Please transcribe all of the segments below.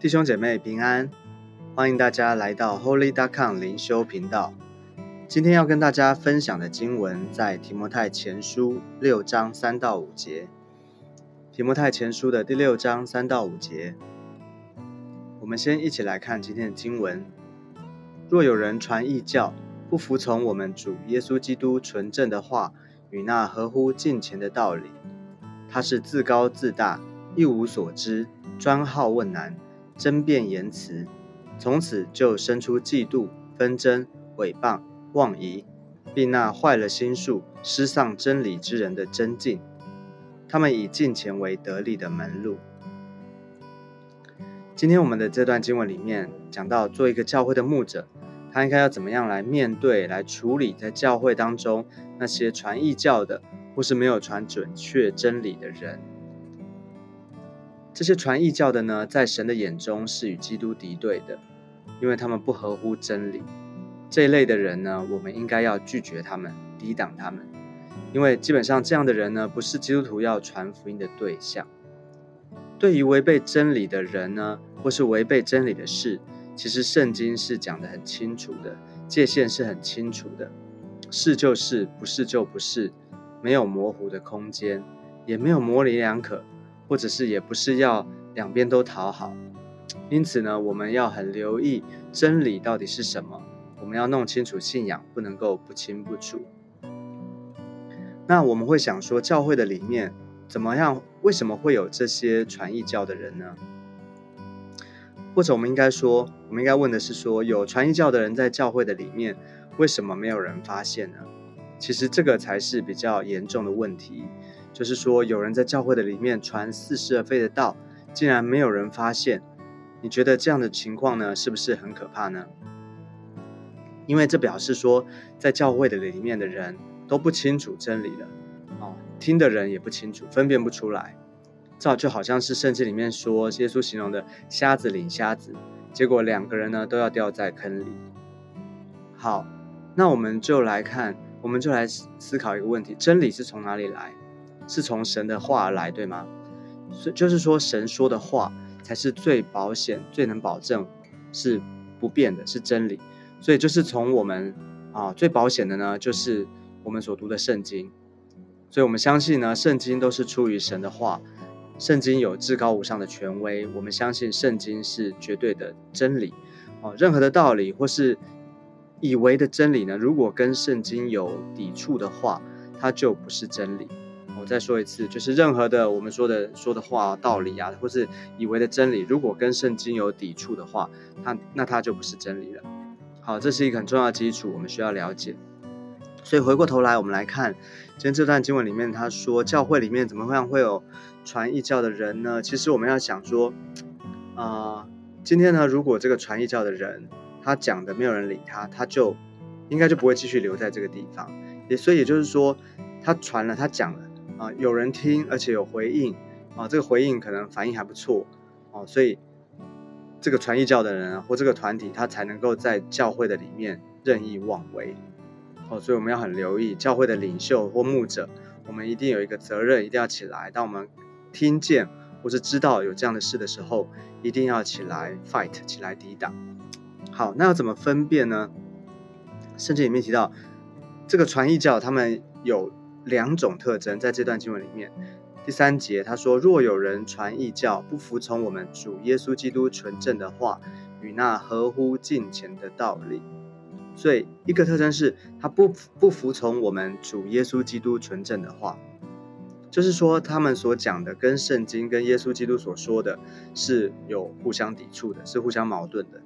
弟兄姐妹平安，欢迎大家来到 Holy d o c o m 灵修频道。今天要跟大家分享的经文在提摩太前书六章三到五节。提摩太前书的第六章三到五节，我们先一起来看今天的经文。若有人传异教，不服从我们主耶稣基督纯正的话与那合乎敬虔的道理，他是自高自大，一无所知，专好问难。争辩言辞，从此就生出嫉妒、纷争、诽谤、妄疑，并那坏了心术、失丧真理之人的真境。他们以金钱为得利的门路。今天我们的这段经文里面讲到，做一个教会的牧者，他应该要怎么样来面对、来处理在教会当中那些传异教的，或是没有传准确真理的人。这些传异教的呢，在神的眼中是与基督敌对的，因为他们不合乎真理。这一类的人呢，我们应该要拒绝他们，抵挡他们，因为基本上这样的人呢，不是基督徒要传福音的对象。对于违背真理的人呢，或是违背真理的事，其实圣经是讲的很清楚的，界限是很清楚的，是就是，不是就不是，没有模糊的空间，也没有模棱两可。或者是也不是要两边都讨好，因此呢，我们要很留意真理到底是什么，我们要弄清楚信仰，不能够不清不楚。那我们会想说，教会的里面怎么样？为什么会有这些传异教的人呢？或者我们应该说，我们应该问的是说，有传异教的人在教会的里面，为什么没有人发现呢？其实这个才是比较严重的问题。就是说，有人在教会的里面传似是而非的道，竟然没有人发现。你觉得这样的情况呢，是不是很可怕呢？因为这表示说，在教会的里面的人都不清楚真理了，哦，听的人也不清楚，分辨不出来。这就好像是圣经里面说，耶稣形容的瞎子领瞎子，结果两个人呢都要掉在坑里。好，那我们就来看，我们就来思考一个问题：真理是从哪里来？是从神的话而来，对吗？所以就是说，神说的话才是最保险、最能保证是不变的，是真理。所以就是从我们啊最保险的呢，就是我们所读的圣经。所以我们相信呢，圣经都是出于神的话，圣经有至高无上的权威。我们相信圣经是绝对的真理。哦，任何的道理或是以为的真理呢，如果跟圣经有抵触的话，它就不是真理。再说一次，就是任何的我们说的说的话、道理啊，或是以为的真理，如果跟圣经有抵触的话，它那它就不是真理了。好，这是一个很重要基础，我们需要了解。所以回过头来，我们来看今天这段经文里面，他说教会里面怎么会会有传异教的人呢？其实我们要想说，啊，今天呢，如果这个传异教的人他讲的没有人理他，他就应该就不会继续留在这个地方。也所以也就是说，他传了，他讲了。啊，有人听，而且有回应，啊，这个回应可能反应还不错，哦，所以这个传译教的人或这个团体，他才能够在教会的里面任意妄为，哦，所以我们要很留意教会的领袖或牧者，我们一定有一个责任，一定要起来。当我们听见或是知道有这样的事的时候，一定要起来 fight，起来抵挡。好，那要怎么分辨呢？圣经里面提到，这个传译教他们有。两种特征在这段经文里面，第三节他说：“若有人传异教，不服从我们主耶稣基督纯正的话与那合乎敬虔的道理。”所以一个特征是他不不服从我们主耶稣基督纯正的话，就是说他们所讲的跟圣经跟耶稣基督所说的是有互相抵触的，是互相矛盾的。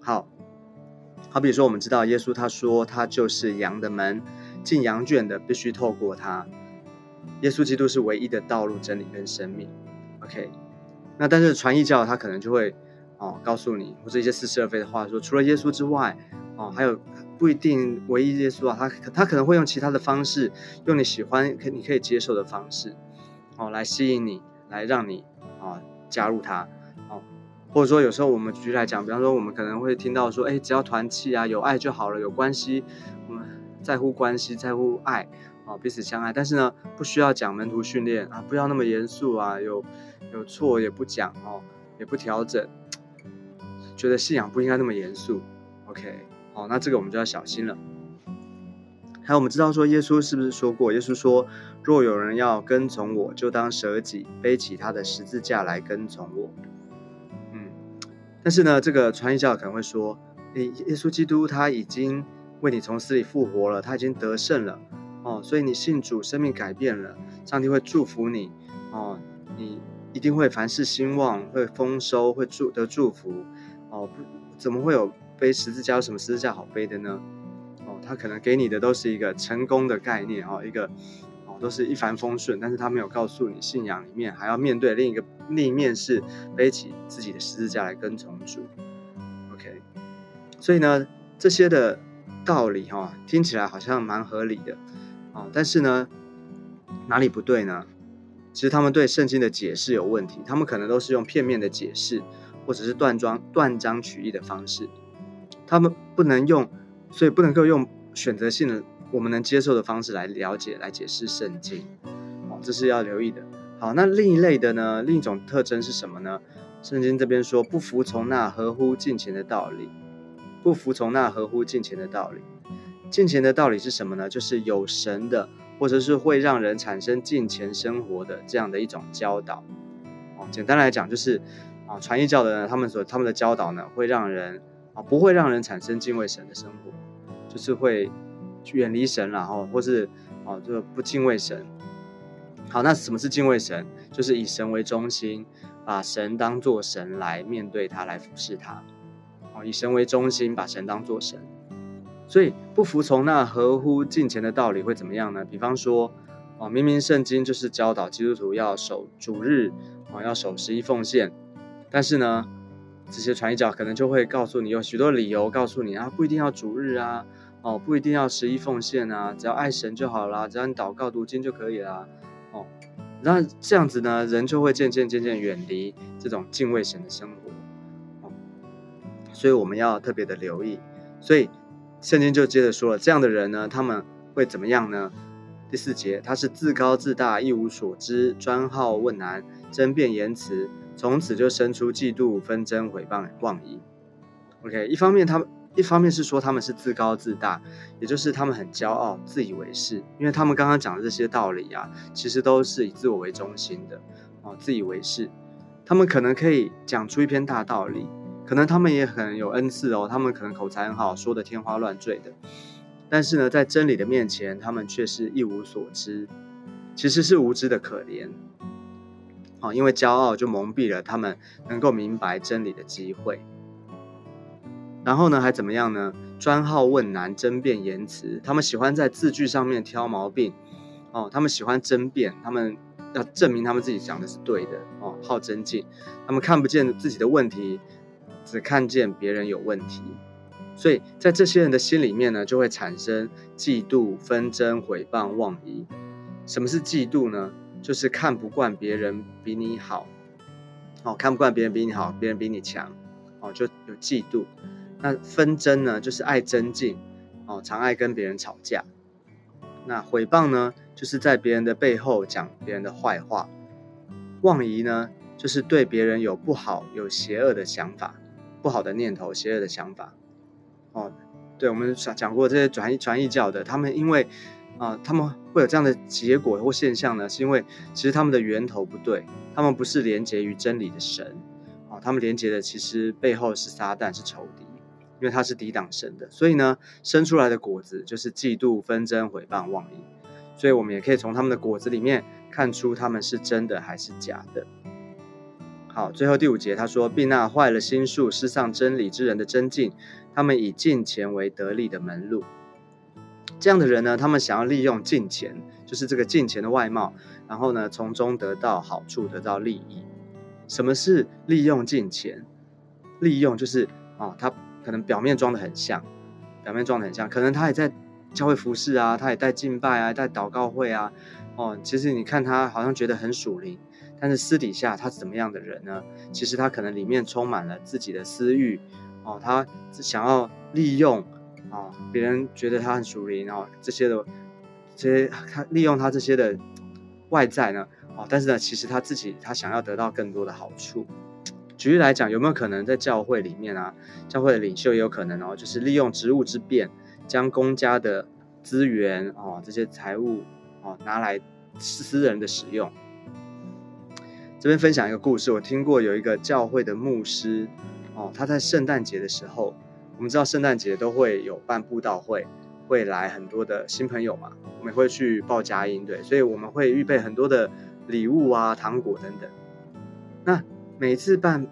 好，好比说我们知道耶稣他说他就是羊的门。进羊圈的必须透过他，耶稣基督是唯一的道路、真理跟生命。OK，那但是传异教他可能就会哦告诉你，或者一些似是而非的话，说除了耶稣之外，哦还有不一定唯一耶稣啊，他他可能会用其他的方式，用你喜欢、可你可以接受的方式，哦来吸引你，来让你啊加入他，哦或者说有时候我们举例来讲，比方说我们可能会听到说，哎只要团契啊有爱就好了，有关系。我们在乎关系，在乎爱，啊，彼此相爱。但是呢，不需要讲门徒训练啊，不要那么严肃啊，有有错也不讲哦，也不调整。觉得信仰不应该那么严肃。OK，好，那这个我们就要小心了。还有，我们知道说耶稣是不是说过？耶稣说：“若有人要跟从我，就当舍己，背起他的十字架来跟从我。”嗯，但是呢，这个传教可能会说：“诶，耶稣基督他已经为你从死里复活了，他已经得胜了哦，所以你信主，生命改变了，上帝会祝福你哦，你一定会凡事兴旺，会丰收，会祝得祝福哦。不，怎么会有背十字架？有什么十字架好背的呢？”哦他可能给你的都是一个成功的概念哦，一个哦都是一帆风顺，但是他没有告诉你信仰里面还要面对另一个另一面是背起自己的十字架来跟从主。OK，所以呢这些的道理哈听起来好像蛮合理的啊，但是呢哪里不对呢？其实他们对圣经的解释有问题，他们可能都是用片面的解释或者是断章断章取义的方式，他们不能用，所以不能够用。选择性的，我们能接受的方式来了解、来解释圣经，哦，这是要留意的。好，那另一类的呢？另一种特征是什么呢？圣经这边说，不服从那合乎敬虔的道理，不服从那合乎敬虔的道理。敬虔的道理是什么呢？就是有神的，或者是会让人产生敬虔生活的这样的一种教导。哦，简单来讲，就是啊，传义教的他们所他们的教导呢，会让人啊，不会让人产生敬畏神的生活。就是会远离神，然后或是啊，就不敬畏神。好，那什么是敬畏神？就是以神为中心，把神当做神来面对他，来服侍他。以神为中心，把神当做神。所以不服从那合乎敬虔的道理会怎么样呢？比方说，哦，明明圣经就是教导基督徒要守主日，哦，要守十一奉献，但是呢，这些传教可能就会告诉你有许多理由，告诉你啊，不一定要主日啊。哦，不一定要十一奉献啊，只要爱神就好啦，只要你祷告读经就可以啦。哦，那这样子呢，人就会渐渐渐渐远离这种敬畏神的生活。所以我们要特别的留意。所以圣经就接着说了，这样的人呢，他们会怎么样呢？第四节，他是自高自大，一无所知，专好问难，争辩言辞，从此就生出嫉妒、纷争、毁谤、妄疑。OK，一方面他们。一方面是说他们是自高自大，也就是他们很骄傲、自以为是，因为他们刚刚讲的这些道理啊，其实都是以自我为中心的哦，自以为是。他们可能可以讲出一篇大道理，可能他们也很有恩赐哦，他们可能口才很好，说的天花乱坠的。但是呢，在真理的面前，他们却是一无所知，其实是无知的可怜。哦，因为骄傲就蒙蔽了他们能够明白真理的机会。然后呢，还怎么样呢？专好问难，争辩言辞。他们喜欢在字句上面挑毛病，哦，他们喜欢争辩，他们要证明他们自己讲的是对的，哦，好争竞。他们看不见自己的问题，只看见别人有问题。所以在这些人的心里面呢，就会产生嫉妒、纷争、毁谤、妄疑。什么是嫉妒呢？就是看不惯别人比你好，哦，看不惯别人比你好，别人比你强，哦，就有嫉妒。那纷争呢，就是爱争竞，哦，常爱跟别人吵架。那毁谤呢，就是在别人的背后讲别人的坏话。妄疑呢，就是对别人有不好、有邪恶的想法、不好的念头、邪恶的想法。哦，对，我们讲讲过这些转译传译教的，他们因为啊，他们会有这样的结果或现象呢，是因为其实他们的源头不对，他们不是连接于真理的神，哦，他们连接的其实背后是撒旦，是仇敌。因为他是抵挡神的，所以呢，生出来的果子就是嫉妒、纷争、毁谤、妄疑。所以我们也可以从他们的果子里面看出他们是真的还是假的。好，最后第五节他说：“并那坏了心术、失丧真理之人的真境，他们以金钱为得利的门路。”这样的人呢，他们想要利用金钱，就是这个金钱的外貌，然后呢，从中得到好处、得到利益。什么是利用金钱？利用就是啊，他。可能表面装的很像，表面装的很像，可能他也在教会服侍啊，他也在敬拜啊，在祷告会啊，哦，其实你看他好像觉得很属灵，但是私底下他是怎么样的人呢？其实他可能里面充满了自己的私欲，哦，他想要利用啊，别人觉得他很属灵哦，这些的这些他利用他这些的外在呢，哦，但是呢，其实他自己他想要得到更多的好处举例来讲，有没有可能在教会里面啊，教会的领袖也有可能哦，就是利用职务之便，将公家的资源哦这些财物哦拿来私人的使用。这边分享一个故事，我听过有一个教会的牧师哦，他在圣诞节的时候，我们知道圣诞节都会有办布道会，会来很多的新朋友嘛，我们会去报佳音，对，所以我们会预备很多的礼物啊、糖果等等。那每次办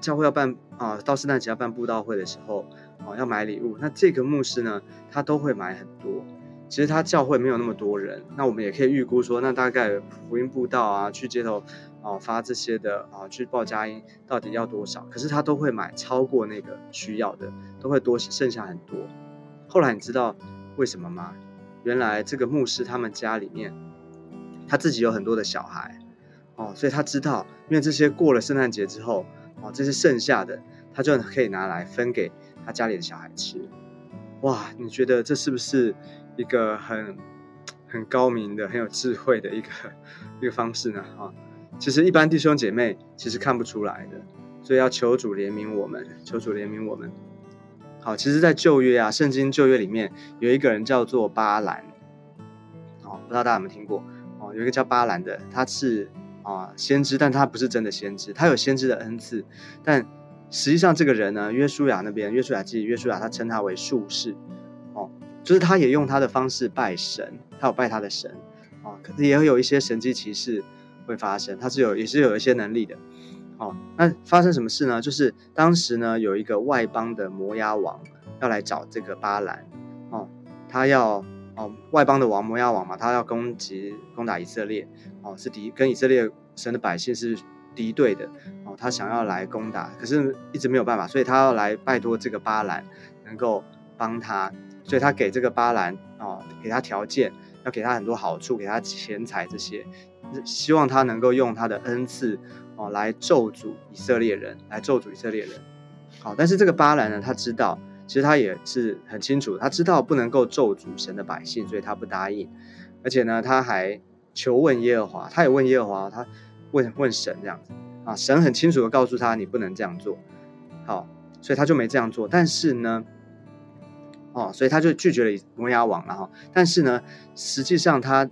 教会要办啊，到圣诞节要办布道会的时候，哦，要买礼物。那这个牧师呢，他都会买很多。其实他教会没有那么多人，那我们也可以预估说，那大概福音布道啊，去街头啊发这些的啊，去报佳音，到底要多少？可是他都会买超过那个需要的，都会多剩下很多。后来你知道为什么吗？原来这个牧师他们家里面，他自己有很多的小孩。哦，所以他知道，因为这些过了圣诞节之后，哦，这些剩下的，他就可以拿来分给他家里的小孩吃。哇，你觉得这是不是一个很很高明的、很有智慧的一个一个方式呢？啊，其实一般弟兄姐妹其实看不出来的，所以要求主怜悯我们，求主怜悯我们。好，其实，在旧约啊，圣经旧约里面有一个人叫做巴兰，哦，不知道大家有没有听过？哦，有一个叫巴兰的，他是。啊，先知，但他不是真的先知，他有先知的恩赐，但实际上这个人呢，约书亚那边，约书亚记，约书亚他称他为术士，就是他也用他的方式拜神，他有拜他的神，啊，可是也有一些神迹奇事会发生，他是有也是有一些能力的，哦，那发生什么事呢？就是当时呢，有一个外邦的摩押王要来找这个巴兰，哦，他要。哦，外邦的王摩押王嘛，他要攻击攻打以色列，哦，是敌跟以色列神的百姓是敌对的，哦，他想要来攻打，可是一直没有办法，所以他要来拜托这个巴兰能够帮他，所以他给这个巴兰哦，给他条件，要给他很多好处，给他钱财这些，希望他能够用他的恩赐哦来咒诅以色列人，来咒诅以色列人。好，但是这个巴兰呢，他知道。其实他也是很清楚，他知道不能够咒诅神的百姓，所以他不答应。而且呢，他还求问耶和华，他也问耶和华，他问问神这样子啊，神很清楚的告诉他，你不能这样做。好，所以他就没这样做。但是呢，哦，所以他就拒绝了摩押王了哈。但是呢，实际上他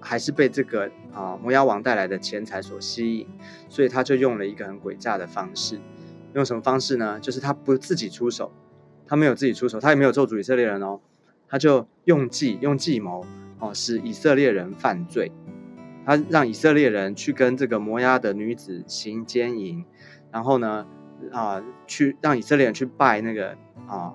还是被这个啊摩押王带来的钱财所吸引，所以他就用了一个很诡诈的方式。用什么方式呢？就是他不自己出手。他没有自己出手，他也没有咒诅以色列人哦，他就用计用计谋哦，使以色列人犯罪。他让以色列人去跟这个摩押的女子行奸淫，然后呢啊，去让以色列人去拜那个啊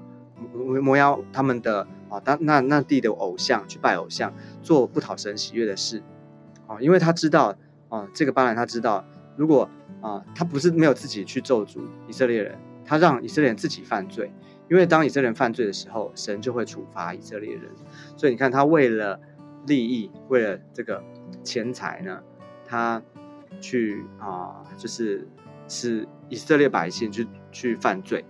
摩押他们的啊当那那地的偶像去拜偶像，做不讨神喜悦的事啊，因为他知道啊，这个巴兰他知道，如果啊他不是没有自己去咒诅以色列人，他让以色列人自己犯罪。因为当以色列人犯罪的时候，神就会处罚以色列人。所以你看，他为了利益，为了这个钱财呢，他去啊，就是使以色列百姓去去犯罪。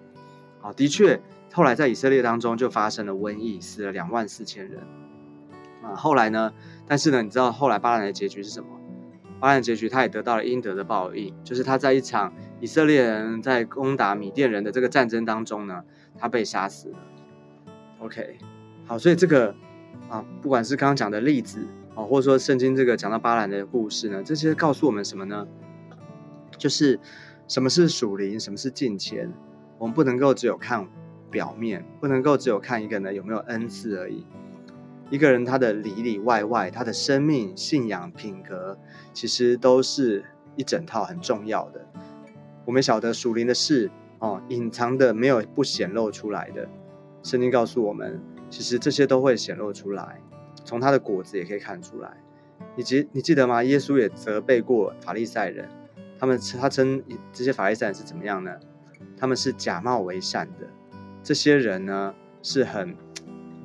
啊，的确，后来在以色列当中就发生了瘟疫，死了两万四千人。啊，后来呢？但是呢，你知道后来巴兰的结局是什么？巴兰结局，他也得到了应得的报应，就是他在一场以色列人在攻打米甸人的这个战争当中呢。他被杀死了。OK，好，所以这个啊，不管是刚刚讲的例子啊，或者说圣经这个讲到巴兰的故事呢，这些告诉我们什么呢？就是什么是属灵，什么是近前。我们不能够只有看表面，不能够只有看一个人有没有恩赐而已。一个人他的里里外外，他的生命、信仰、品格，其实都是一整套很重要的。我们晓得属灵的事。哦，隐藏的没有不显露出来的，圣经告诉我们，其实这些都会显露出来，从他的果子也可以看出来。你记你记得吗？耶稣也责备过法利赛人，他们他称这些法利赛人是怎么样呢？他们是假冒为善的，这些人呢是很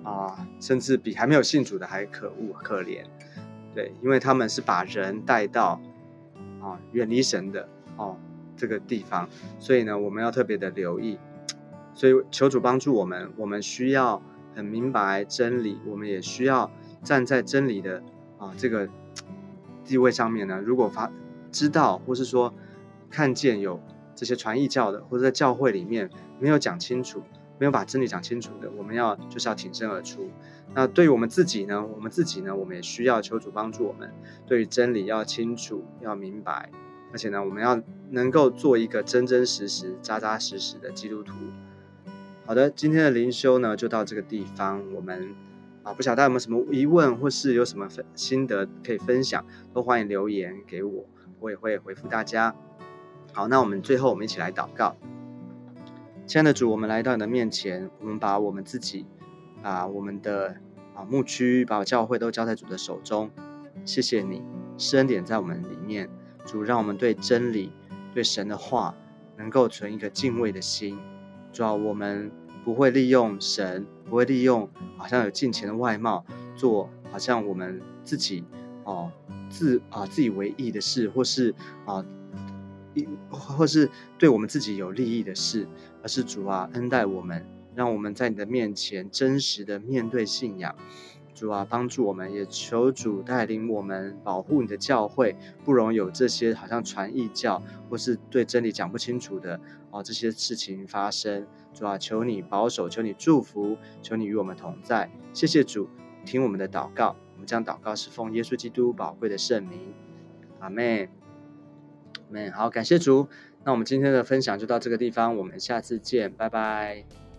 啊，甚至比还没有信主的还可恶可怜，对，因为他们是把人带到啊远离神的哦。这个地方，所以呢，我们要特别的留意。所以求主帮助我们，我们需要很明白真理，我们也需要站在真理的啊这个地位上面呢。如果发知道或是说看见有这些传异教的，或者在教会里面没有讲清楚、没有把真理讲清楚的，我们要就是要挺身而出。那对于我们自己呢，我们自己呢，我们也需要求主帮助我们，对于真理要清楚、要明白，而且呢，我们要能够做一个真真实实、扎扎实实的基督徒。好的，今天的灵修呢就到这个地方，我们啊不晓得有没有什么疑问，或是有什么分心得可以分享，都欢迎留言给我，我也会回复大家。好，那我们最后我们一起来祷告，亲爱的主，我们来到你的面前，我们把我们自己，把我们的啊牧区，把教会都交在主的手中。谢谢你，施恩点在我们里面，主让我们对真理、对神的话，能够存一个敬畏的心。主要我们不会利用神，不会利用好像有金钱的外貌，做好像我们自己哦自啊自以为意的事，或是啊。或是对我们自己有利益的事，而是主啊恩待我们，让我们在你的面前真实的面对信仰。主啊帮助我们，也求主带领我们，保护你的教会，不容有这些好像传异教或是对真理讲不清楚的哦这些事情发生。主啊求你保守，求你祝福，求你与我们同在。谢谢主，听我们的祷告。我们将祷告是奉耶稣基督宝贵的圣名。阿妹。好，感谢主。那我们今天的分享就到这个地方，我们下次见，拜拜。